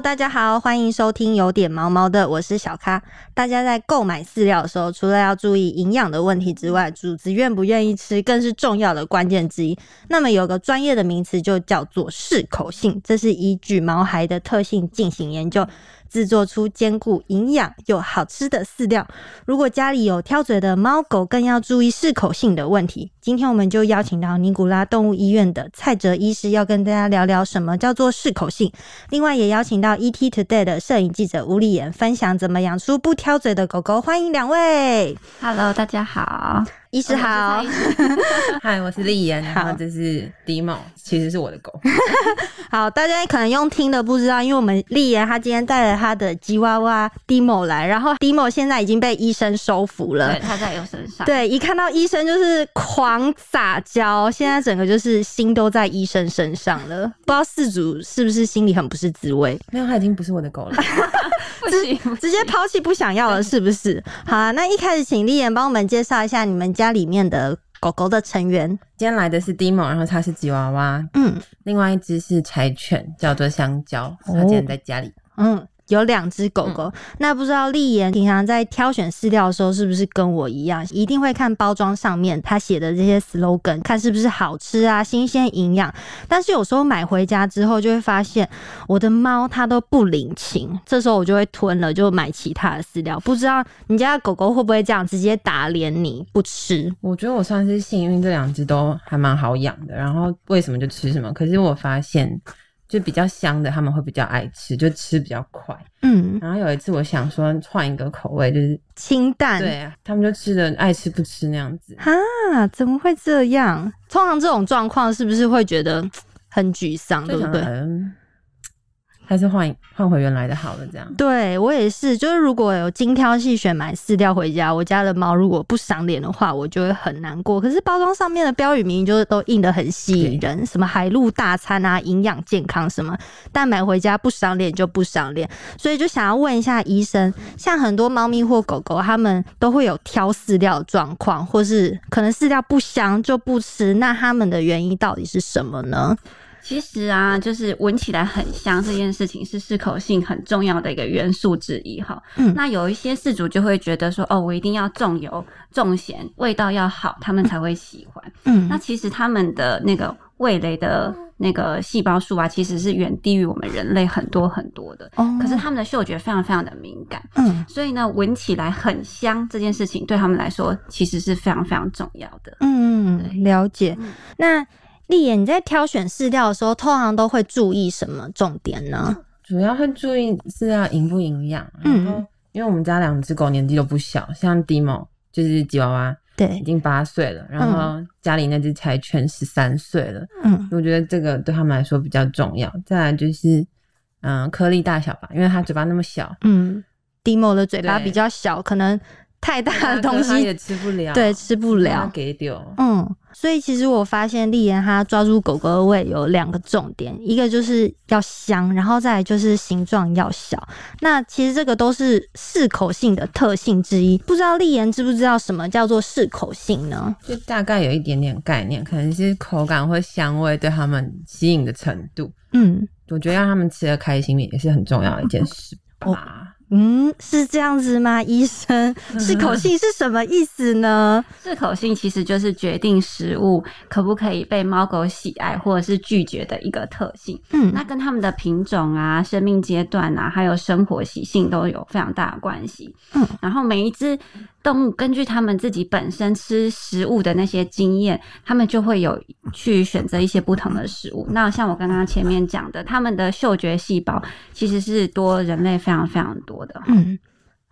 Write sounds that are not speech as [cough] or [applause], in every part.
大家好，欢迎收听有点毛毛的，我是小咖。大家在购买饲料的时候，除了要注意营养的问题之外，主子愿不愿意吃更是重要的关键之一。那么有个专业的名词就叫做适口性，这是依据毛孩的特性进行研究。制作出兼顾营养又好吃的饲料。如果家里有挑嘴的猫狗，更要注意适口性的问题。今天我们就邀请到尼古拉动物医院的蔡哲医师，要跟大家聊聊什么叫做适口性。另外，也邀请到 ET Today 的摄影记者吴丽妍，分享怎么养出不挑嘴的狗狗。欢迎两位。Hello，大家好。医师好，[laughs] 嗨，我是丽妍，然后这是迪某，其实是我的狗。[laughs] 好，大家可能用听的不知道，因为我们丽妍她今天带了她的吉娃娃迪某来，然后迪某现在已经被医生收服了，对，他在我身上，[laughs] 对，一看到医生就是狂撒娇，现在整个就是心都在医生身上了，不知道四主是不是心里很不是滋味？没有，他已经不是我的狗了，直直接抛弃不想要了，是不是？好啊，那一开始请丽妍帮我们介绍一下你们。家里面的狗狗的成员，今天来的是 Dimo，然后它是吉娃娃，嗯，另外一只是柴犬，叫做香蕉，它今天在家里，嗯。有两只狗狗，那不知道丽妍平常在挑选饲料的时候，是不是跟我一样，一定会看包装上面他写的这些 slogan，看是不是好吃啊、新鲜、营养。但是有时候买回家之后，就会发现我的猫它都不领情，这时候我就会吞了，就买其他的饲料。不知道你家的狗狗会不会这样直接打脸你不吃？我觉得我算是幸运，这两只都还蛮好养的，然后为什么就吃什么。可是我发现。就比较香的，他们会比较爱吃，就吃比较快。嗯，然后有一次我想说换一个口味，就是清淡。对啊，他们就吃的爱吃不吃那样子。哈，怎么会这样？通常这种状况是不是会觉得很沮丧？对不对？还是换换回原来的好了，这样。对我也是，就是如果有精挑细选买饲料回家，我家的猫如果不赏脸的话，我就会很难过。可是包装上面的标语明明就是都印的很吸引人，什么海陆大餐啊，营养健康什么，但买回家不赏脸就不赏脸。所以就想要问一下医生，像很多猫咪或狗狗，它们都会有挑饲料状况，或是可能饲料不香就不吃，那它们的原因到底是什么呢？其实啊，就是闻起来很香这件事情是适口性很重要的一个元素之一哈。嗯，那有一些事主就会觉得说，哦，我一定要重油重咸，味道要好，他们才会喜欢。嗯，那其实他们的那个味蕾的那个细胞数啊，其实是远低于我们人类很多很多的。哦，可是他们的嗅觉非常非常的敏感。嗯，所以呢，闻起来很香这件事情对他们来说，其实是非常非常重要的。嗯，了解。那丽妍，你在挑选饲料的时候，通常都会注意什么重点呢？主要会注意饲料营不营养。嗯，因为我们家两只狗年纪都不小，像迪某就是吉娃娃，对，已经八岁了。然后家里那只柴犬十三岁了。嗯，我觉得这个对他们来说比较重要。再来就是，嗯，颗粒大小吧，因为它嘴巴那么小。嗯，迪某的嘴巴比较小，可能。太大的东西也吃不了，对，吃不了，给丢。嗯，所以其实我发现丽妍她抓住狗狗的胃有两个重点，一个就是要香，然后再来就是形状要小。那其实这个都是适口性的特性之一。不知道丽妍知不知道什么叫做适口性呢？就大概有一点点概念，可能是口感或香味对他们吸引的程度。嗯，我觉得让他们吃的开心也是很重要的一件事吧。嗯，是这样子吗？医生，适口 [laughs] 性是什么意思呢？[laughs] 适口性其实就是决定食物可不可以被猫狗喜爱或者是拒绝的一个特性。嗯，那跟它们的品种啊、生命阶段啊，还有生活习性都有非常大的关系。嗯，然后每一只。动物根据他们自己本身吃食物的那些经验，他们就会有去选择一些不同的食物。那像我刚刚前面讲的，他们的嗅觉细胞其实是多人类非常非常多的。嗯。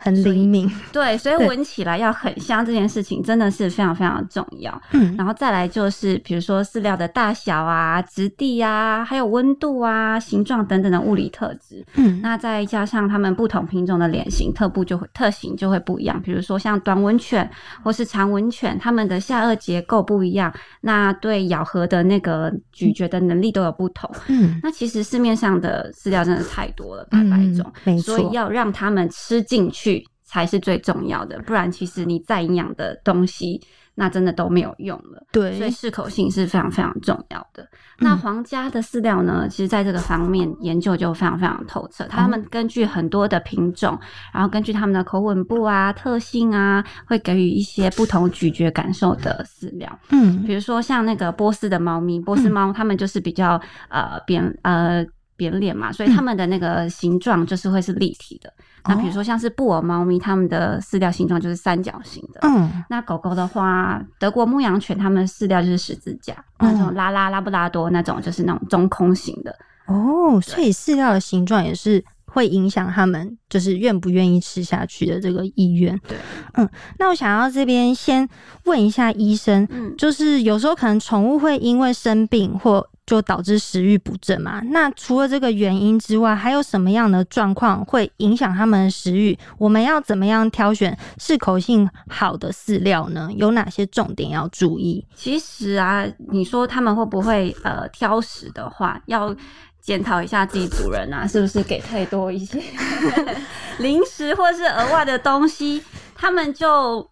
很灵敏，[laughs] 对，所以闻起来要很香这件事情真的是非常非常重要。嗯，然后再来就是，比如说饲料的大小啊、质地啊，还有温度啊、形状等等的物理特质。嗯，那再加上它们不同品种的脸型特步就会特型就会不一样。比如说像短吻犬或是长吻犬，它们的下颚结构不一样，那对咬合的那个咀嚼的能力都有不同。嗯，那其实市面上的饲料真的太多了，百百种，所以要让它们吃进去。才是最重要的，不然其实你再营养的东西，那真的都没有用了。对，所以适口性是非常非常重要的。那皇家的饲料呢，其实在这个方面研究就非常非常透彻。他们根据很多的品种，然后根据他们的口吻部啊、特性啊，会给予一些不同咀嚼感受的饲料。嗯，比如说像那个波斯的猫咪，波斯猫它们就是比较呃扁呃。扁脸嘛，所以它们的那个形状就是会是立体的。那比如说像是布偶猫咪，它们的饲料形状就是三角形的。嗯，那狗狗的话，德国牧羊犬它们的饲料就是十字架，那种拉拉拉布拉多那种就是那种中空型的。哦，所以饲料的形状也是会影响它们就是愿不愿意吃下去的这个意愿。对，嗯，那我想要这边先问一下医生，嗯，就是有时候可能宠物会因为生病或就导致食欲不振嘛？那除了这个原因之外，还有什么样的状况会影响他们的食欲？我们要怎么样挑选适口性好的饲料呢？有哪些重点要注意？其实啊，你说他们会不会呃挑食的话，要检讨一下自己主人啊，是不是给太多一些 [laughs] 零食或是额外的东西，他们就。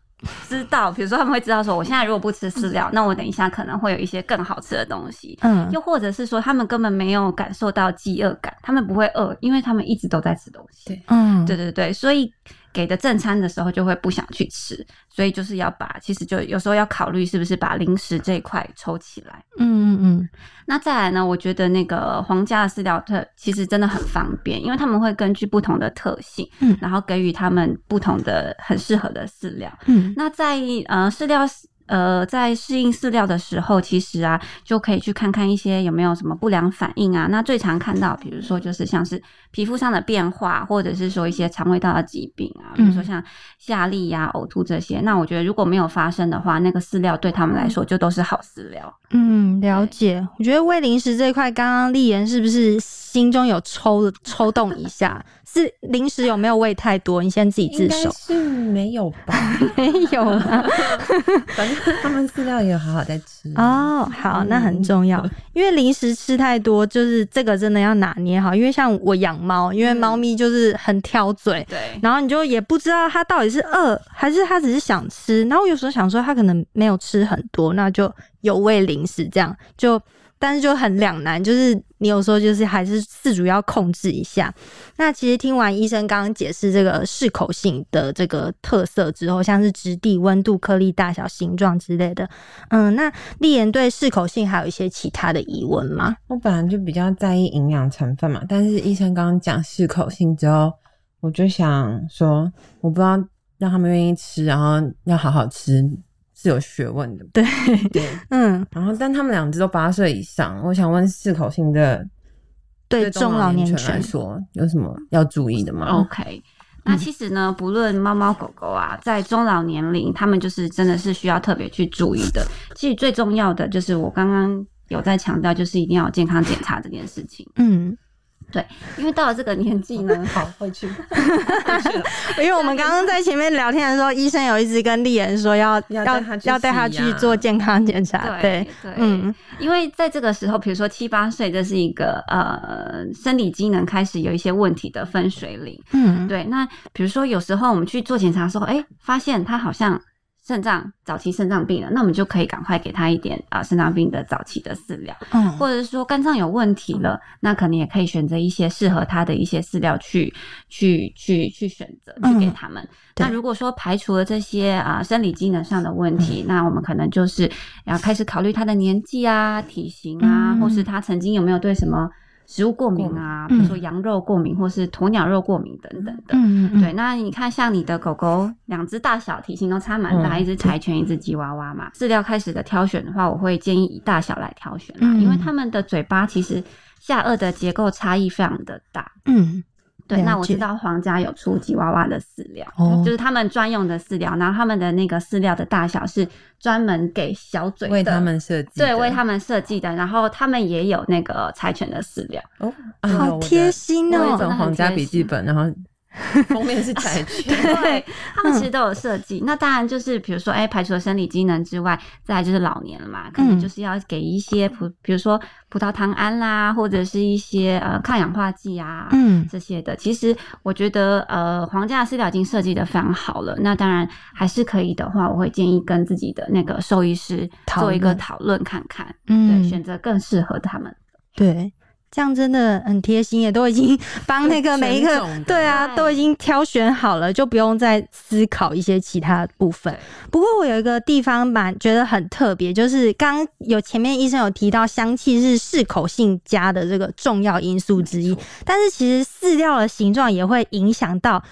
知道，比如说他们会知道说，我现在如果不吃饲料，那我等一下可能会有一些更好吃的东西。嗯，又或者是说，他们根本没有感受到饥饿感，他们不会饿，因为他们一直都在吃东西。对，嗯，对对对，所以。给的正餐的时候就会不想去吃，所以就是要把，其实就有时候要考虑是不是把零食这一块抽起来。嗯嗯嗯。那再来呢？我觉得那个皇家的饲料特其实真的很方便，因为他们会根据不同的特性，嗯，然后给予他们不同的很适合的饲料。嗯，那在呃饲料。呃，在适应饲料的时候，其实啊，就可以去看看一些有没有什么不良反应啊。那最常看到，比如说就是像是皮肤上的变化，或者是说一些肠胃道的疾病啊，比如说像下痢呀、呕吐这些。那我觉得如果没有发生的话，那个饲料对他们来说就都是好饲料。嗯，了解。我觉得喂零食这一块，刚刚丽妍是不是心中有抽抽动一下？[laughs] 是零食有没有喂太多？你先自己自首。是没有吧？[laughs] 没有啊。[laughs] [laughs] 他们饲料也有好好在吃哦。好，那很重要，[laughs] 因为零食吃太多，就是这个真的要拿捏好。因为像我养猫，因为猫咪就是很挑嘴，对。然后你就也不知道它到底是饿还是它只是想吃。然后有时候想说它可能没有吃很多，那就有喂零食这样就。但是就很两难，就是你有时候就是还是自主要控制一下。那其实听完医生刚刚解释这个适口性的这个特色之后，像是质地、温度、颗粒大小、形状之类的，嗯，那丽妍对适口性还有一些其他的疑问吗？我本来就比较在意营养成分嘛，但是医生刚刚讲适口性之后，我就想说，我不知道让他们愿意吃，然后要好好吃。是有学问的，对对，[laughs] 嗯，然后但他们两只都八岁以上，我想问适口性的对中老年犬来说有什么要注意的吗？OK，那其实呢，不论猫猫狗狗啊，在中老年龄，他们就是真的是需要特别去注意的。其实最重要的就是我刚刚有在强调，就是一定要健康检查这件事情。嗯。对，因为到了这个年纪呢，[laughs] 好会去，[laughs] 因为我们刚刚在前面聊天的时候，医生有一直跟丽妍说要要要带他去做健康检查。对对，嗯，因为在这个时候，比如说七八岁，这是一个呃生理机能开始有一些问题的分水岭。嗯，对。那比如说有时候我们去做检查的时候，哎，发现他好像。肾脏早期肾脏病了，那我们就可以赶快给他一点啊肾脏病的早期的饲料，嗯，或者是说肝脏有问题了，那可能也可以选择一些适合他的一些饲料去去去去选择去给他们。那如果说排除了这些啊生理机能上的问题，那我们可能就是要开始考虑他的年纪啊、体型啊，或是他曾经有没有对什么。食物过敏啊，比如说羊肉过敏或是鸵鸟肉过敏等等的。嗯嗯对，那你看，像你的狗狗两只大小体型都差蛮大，一只柴犬，一只吉娃娃嘛。饲料开始的挑选的话，我会建议以大小来挑选啦，因为它们的嘴巴其实下颚的结构差异非常的大。嗯。对，那我知道皇家有出吉娃娃的饲料，就是他们专用的饲料，然后他们的那个饲料的大小是专门给小嘴为他们设计，对，为他们设计的。然后他们也有那个柴犬的饲料，哦，好贴心哦，一种皇家笔记本，然后 [laughs] 封面是彩券，[laughs] 对他们其实都有设计。那当然就是比如说，哎，排除了生理机能之外，再来就是老年了嘛，可能就是要给一些葡，比如说葡萄糖胺啦，或者是一些呃抗氧化剂啊，嗯，这些的。其实我觉得，呃，皇家的饲料已经设计的非常好了。那当然还是可以的话，我会建议跟自己的那个兽医师做一个讨论看看，嗯，对，选择更适合他们。对。这样真的很贴心，也都已经帮那个每一个对啊，都已经挑选好了，就不用再思考一些其他部分。不过我有一个地方蛮觉得很特别，就是刚有前面医生有提到，香气是适口性佳的这个重要因素之一。但是其实饲料的形状也会影响到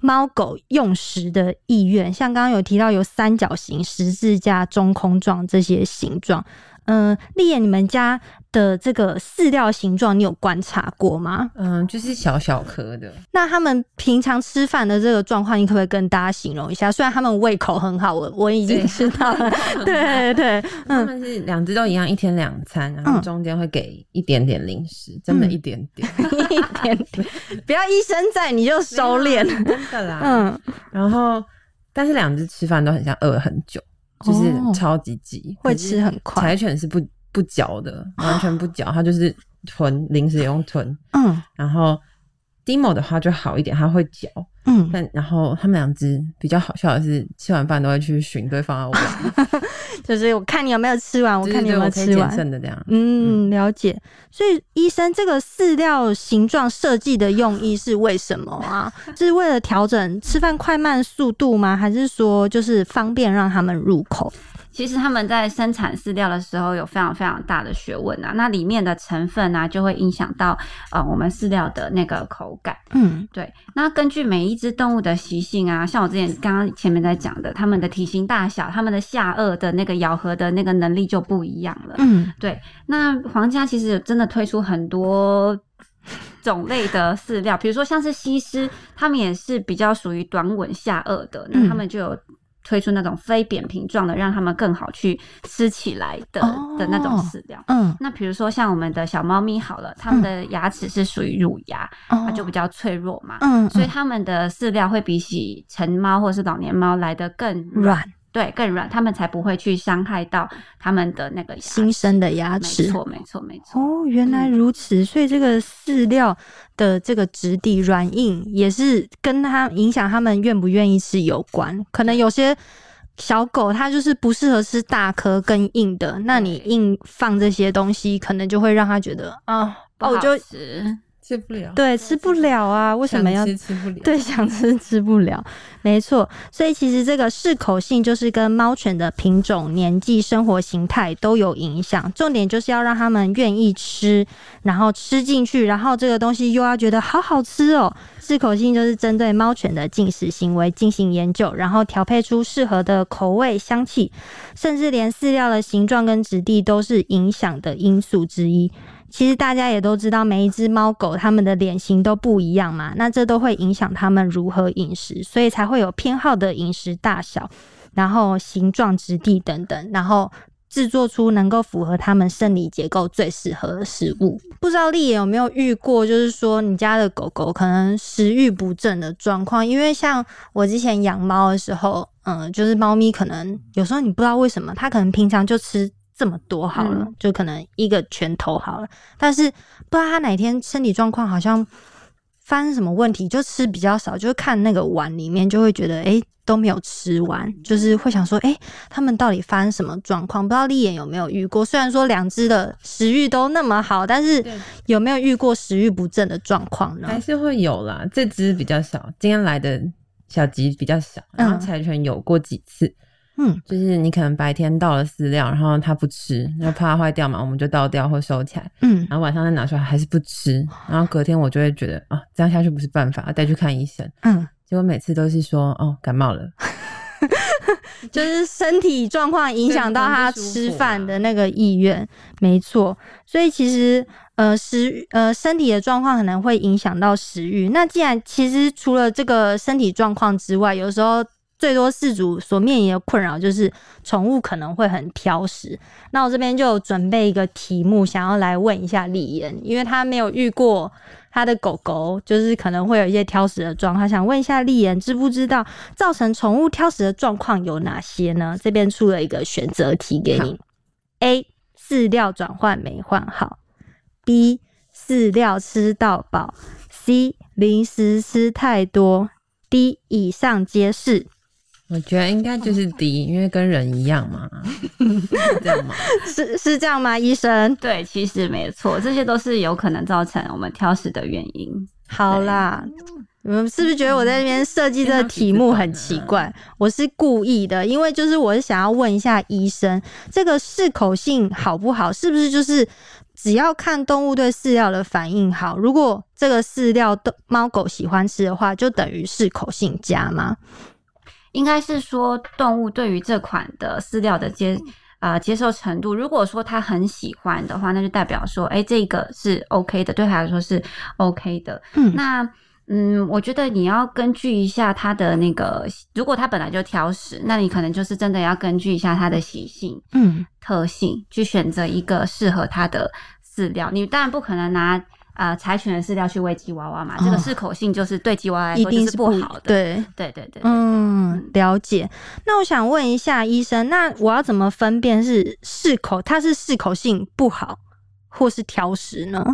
猫狗用食的意愿，像刚刚有提到有三角形、十字架、中空状这些形状。嗯，丽叶，你们家的这个饲料形状，你有观察过吗？嗯，就是小小颗的。那他们平常吃饭的这个状况，你可不可以跟大家形容一下？虽然他们胃口很好，我我已经知道了。对 [laughs] 对，他们是两只都一样，一天两餐，然后中间会给一点点零食，真的一点点，[laughs] 一点点。不要医生在你就收敛，真的啦。嗯，然后但是两只吃饭都很像饿很久。就是超级急，会吃很快。柴犬是不不嚼的，完全不嚼，它就是吞零食也用吞。嗯，然后 Dimo 的话就好一点，它会嚼。嗯，但然后他们两只比较好笑的是，吃完饭都会去寻对方的碗，[laughs] 就是我看你有没有吃完，我看你有没有吃完剩的这样。嗯，了解。所以医生，这个饲料形状设计的用意是为什么啊？[laughs] 是为了调整吃饭快慢速度吗？还是说就是方便让他们入口？其实他们在生产饲料的时候有非常非常大的学问啊，那里面的成分啊就会影响到呃我们饲料的那个口感。嗯，对。那根据每一只动物的习性啊，像我之前刚刚前面在讲的，它们的体型大小、它们的下颚的那个咬合的那个能力就不一样了。嗯，对。那皇家其实真的推出很多种类的饲料，比如说像是西施，它们也是比较属于短吻下颚的，那它们就有。推出那种非扁平状的，让他们更好去吃起来的的那种饲料。嗯，那比如说像我们的小猫咪好了，它们的牙齿是属于乳牙，它就比较脆弱嘛。嗯，所以它们的饲料会比起成猫或者是老年猫来的更软。对，更软，他们才不会去伤害到他们的那个新生的牙齿。没错，没错，没错。哦，原来如此，所以这个饲料的这个质地软硬也是跟它影响他们愿不愿意吃有关。可能有些小狗它就是不适合吃大颗跟硬的，那你硬放这些东西，可能就会让它觉得啊，我就吃。不了，对，吃不了啊！为什么要吃不了？对，想吃吃不了，没错。所以其实这个适口性就是跟猫犬的品种、年纪、生活形态都有影响。重点就是要让他们愿意吃，然后吃进去，然后这个东西又要觉得好好吃哦。适口性就是针对猫犬的进食行为进行研究，然后调配出适合的口味、香气，甚至连饲料的形状跟质地都是影响的因素之一。其实大家也都知道，每一只猫狗它们的脸型都不一样嘛，那这都会影响它们如何饮食，所以才会有偏好的饮食大小，然后形状、质地等等，然后制作出能够符合它们生理结构最适合的食物。不知道丽也有没有遇过，就是说你家的狗狗可能食欲不振的状况？因为像我之前养猫的时候，嗯，就是猫咪可能有时候你不知道为什么，它可能平常就吃。这么多好了，就可能一个拳头好了，但是不知道他哪天身体状况好像发生什么问题，就吃比较少，就看那个碗里面就会觉得哎都没有吃完，就是会想说哎他们到底发生什么状况？不知道丽眼有没有遇过？虽然说两只的食欲都那么好，但是有没有遇过食欲不振的状况呢？还是会有啦，这只比较少，今天来的小吉比较少，然后柴犬有过几次。嗯，就是你可能白天倒了饲料，然后它不吃，然后怕它坏掉嘛，我们就倒掉或收起来。嗯，然后晚上再拿出来还是不吃，然后隔天我就会觉得啊，这样下去不是办法，带去看医生。嗯，结果每次都是说哦感冒了，[laughs] 就是身体状况影响到他吃饭的那个意愿，没错。所以其实呃食呃身体的状况可能会影响到食欲。那既然其实除了这个身体状况之外，有时候。最多饲主所面临的困扰就是宠物可能会很挑食。那我这边就准备一个题目，想要来问一下丽妍，因为他没有遇过他的狗狗，就是可能会有一些挑食的状况，想问一下丽妍，知不知道造成宠物挑食的状况有哪些呢？这边出了一个选择题给 [laughs] 你：A. 饲料转换没换好；B. 饲料吃到饱；C. 零食吃太多；D. 以上皆是。我觉得应该就是低因为跟人一样嘛，[laughs] 这样吗？是是这样吗？医生，对，其实没错，这些都是有可能造成我们挑食的原因。好啦，你们是不是觉得我在那边设计这个题目很奇怪？我是故意的，因为就是我是想要问一下医生，这个适口性好不好？是不是就是只要看动物对饲料的反应好，如果这个饲料的猫狗喜欢吃的话，就等于适口性佳吗？应该是说，动物对于这款的饲料的接啊接受程度，如果说它很喜欢的话，那就代表说，哎，这个是 OK 的，对它来说是 OK 的。嗯，那嗯，我觉得你要根据一下它的那个，如果它本来就挑食，那你可能就是真的要根据一下它的习性、嗯特性，去选择一个适合它的饲料。你当然不可能拿。啊，柴犬的饲料去喂吉娃娃嘛，这个适口性就是对吉娃娃来说是不好的。对对对对，嗯，了解。那我想问一下医生，那我要怎么分辨是适口，它是适口性不好，或是挑食呢？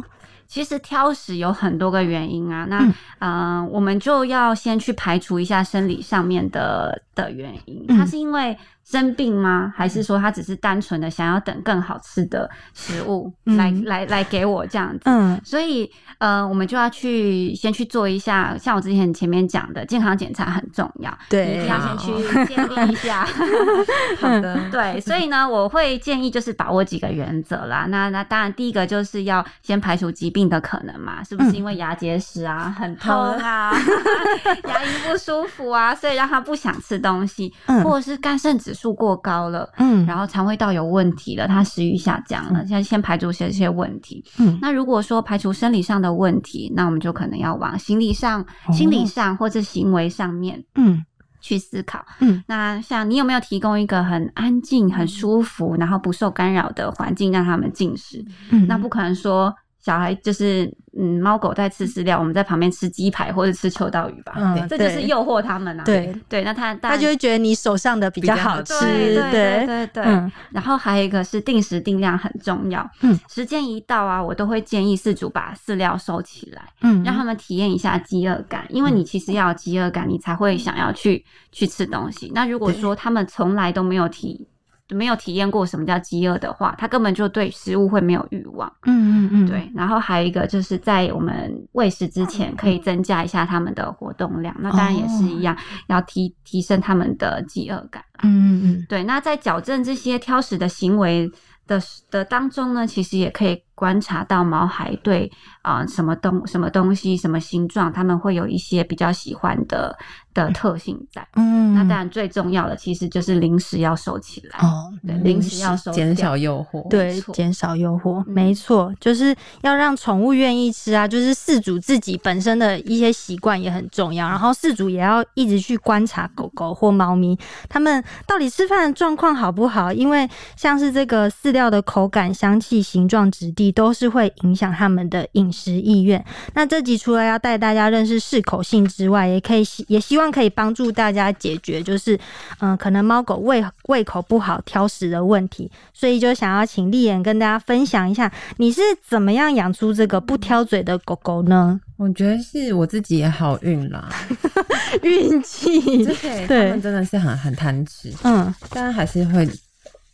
其实挑食有很多个原因啊，那嗯，我们就要先去排除一下生理上面的的原因，它是因为。生病吗？还是说他只是单纯的想要等更好吃的食物来来来给我这样子？嗯，所以呃，我们就要去先去做一下，像我之前前面讲的健康检查很重要，对，一定要先去建立一下。[laughs] [laughs] 好的，对，所以呢，我会建议就是把握几个原则啦。那那当然，第一个就是要先排除疾病的可能嘛，是不是因为牙结石啊、很痛啊、[laughs] 牙龈不舒服啊，所以让他不想吃东西，或者是肝肾指数过高了，嗯，然后肠胃道有问题了，他食欲下降了，现在先排除这些问题。嗯，那如果说排除生理上的问题，那我们就可能要往心理上、心理上或者行为上面，嗯，去思考。嗯，那像你有没有提供一个很安静、很舒服，然后不受干扰的环境让他们进食？嗯，那不可能说。小孩就是，嗯，猫狗在吃饲料，我们在旁边吃鸡排或者吃秋刀鱼吧，嗯，这就是诱惑他们啊。对对，那他他就会觉得你手上的比较好吃，对对对对。然后还有一个是定时定量很重要，嗯，时间一到啊，我都会建议饲主把饲料收起来，嗯，让他们体验一下饥饿感，因为你其实要有饥饿感，你才会想要去去吃东西。那如果说他们从来都没有体没有体验过什么叫饥饿的话，他根本就对食物会没有欲望。嗯嗯嗯，对。然后还有一个就是在我们喂食之前，可以增加一下他们的活动量。那当然也是一样，要提提升他们的饥饿感。嗯嗯嗯，对。那在矫正这些挑食的行为。的的当中呢，其实也可以观察到毛孩对啊什么东什么东西什么形状，他们会有一些比较喜欢的的特性在。嗯，那当然最重要的其实就是零食要收起来哦，对，零食要收，减少诱惑，对，减少诱惑，没错，就是要让宠物愿意吃啊，就是饲主自己本身的一些习惯也很重要，然后饲主也要一直去观察狗狗或猫咪他们到底吃饭的状况好不好，因为像是这个饲。料的口感、香气、形状、质地都是会影响他们的饮食意愿。那这集除了要带大家认识适口性之外，也可以希也希望可以帮助大家解决，就是嗯，可能猫狗胃胃口不好、挑食的问题。所以就想要请丽妍跟大家分享一下，你是怎么样养出这个不挑嘴的狗狗呢？我觉得是我自己也好运啦，[laughs] 运气对，他们真的是很很贪吃，嗯，但还是会。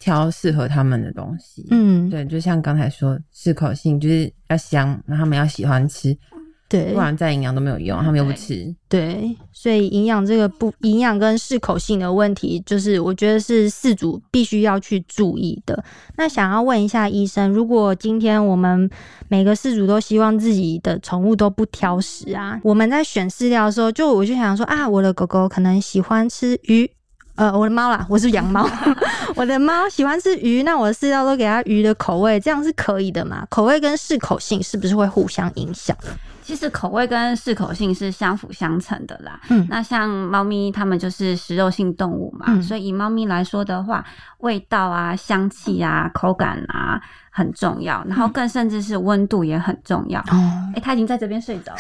挑适合他们的东西，嗯，对，就像刚才说，适口性就是要香，那他们要喜欢吃，对，不然再营养都没有用，他们又不吃，对，所以营养这个不营养跟适口性的问题，就是我觉得是饲主必须要去注意的。那想要问一下医生，如果今天我们每个饲主都希望自己的宠物都不挑食啊，我们在选饲料的时候，就我就想说啊，我的狗狗可能喜欢吃鱼。呃，我的猫啦，我是养猫，[laughs] 我的猫喜欢吃鱼，那我的饲料都给它鱼的口味，这样是可以的嘛？口味跟适口性是不是会互相影响？其实口味跟适口性是相辅相成的啦。嗯，那像猫咪，它们就是食肉性动物嘛，所以以猫咪来说的话，味道啊、香气啊、口感啊很重要，然后更甚至是温度也很重要。哦，哎，它已经在这边睡着了，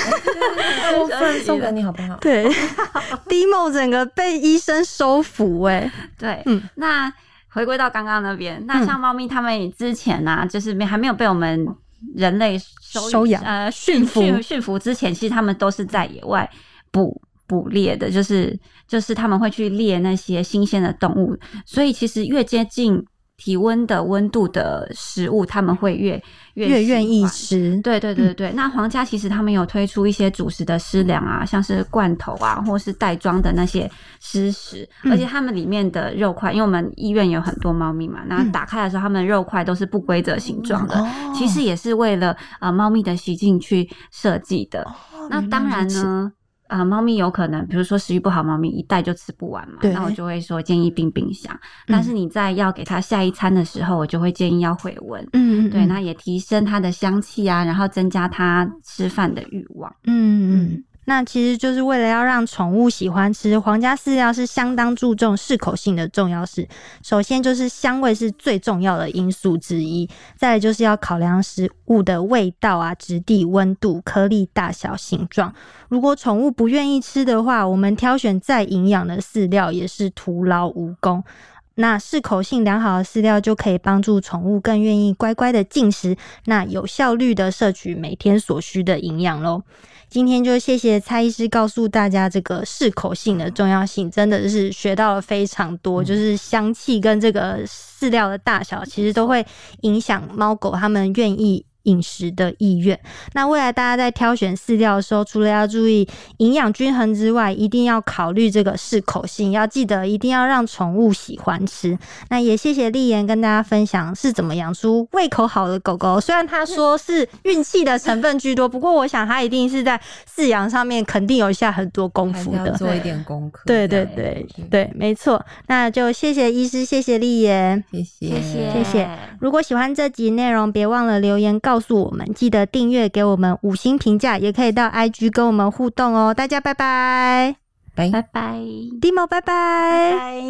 我送给你好不好？对，[laughs] Dimo 整个被医生收服哎。对，嗯，那回归到刚刚那边，那像猫咪，它们之前呢，就是没还没有被我们。人类收养呃驯服驯服之前，其实他们都是在野外捕捕猎的，就是就是他们会去猎那些新鲜的动物，所以其实越接近。体温的温度的食物，他们会越越愿意吃。对对对对，那皇家其实他们有推出一些主食的湿粮啊，像是罐头啊，或是袋装的那些湿食，而且他们里面的肉块，因为我们医院有很多猫咪嘛，那打开的时候，他们肉块都是不规则形状的，其实也是为了啊猫咪的习性去设计的。那当然呢。啊，猫咪有可能，比如说食欲不好，猫咪一袋就吃不完嘛，那我就会说建议冰冰箱。但是你在要给它下一餐的时候，我就会建议要回温，嗯，对，那也提升它的香气啊，然后增加它吃饭的欲望，嗯。嗯。那其实就是为了要让宠物喜欢吃皇家饲料，是相当注重适口性的重要事。首先就是香味是最重要的因素之一，再来就是要考量食物的味道啊、质地、温度、颗粒大小、形状。如果宠物不愿意吃的话，我们挑选再营养的饲料也是徒劳无功。那适口性良好的饲料就可以帮助宠物更愿意乖乖的进食，那有效率的摄取每天所需的营养喽。今天就谢谢蔡医师告诉大家这个适口性的重要性，真的是学到了非常多。就是香气跟这个饲料的大小，其实都会影响猫狗它们愿意。饮食的意愿。那未来大家在挑选饲料的时候，除了要注意营养均衡之外，一定要考虑这个适口性，要记得一定要让宠物喜欢吃。那也谢谢丽妍跟大家分享是怎么养出胃口好的狗狗。虽然他说是运气的成分居多，不过我想他一定是在饲养上面肯定有下很多功夫的，做一点功课。对对对对，没错。那就谢谢医师，谢谢丽妍，谢谢谢谢。如果喜欢这集内容，别忘了留言告。告诉我们记得订阅给我们五星评价也可以到 ig 跟我们互动哦。大家拜拜。拜。拜拜。Dmo 拜拜。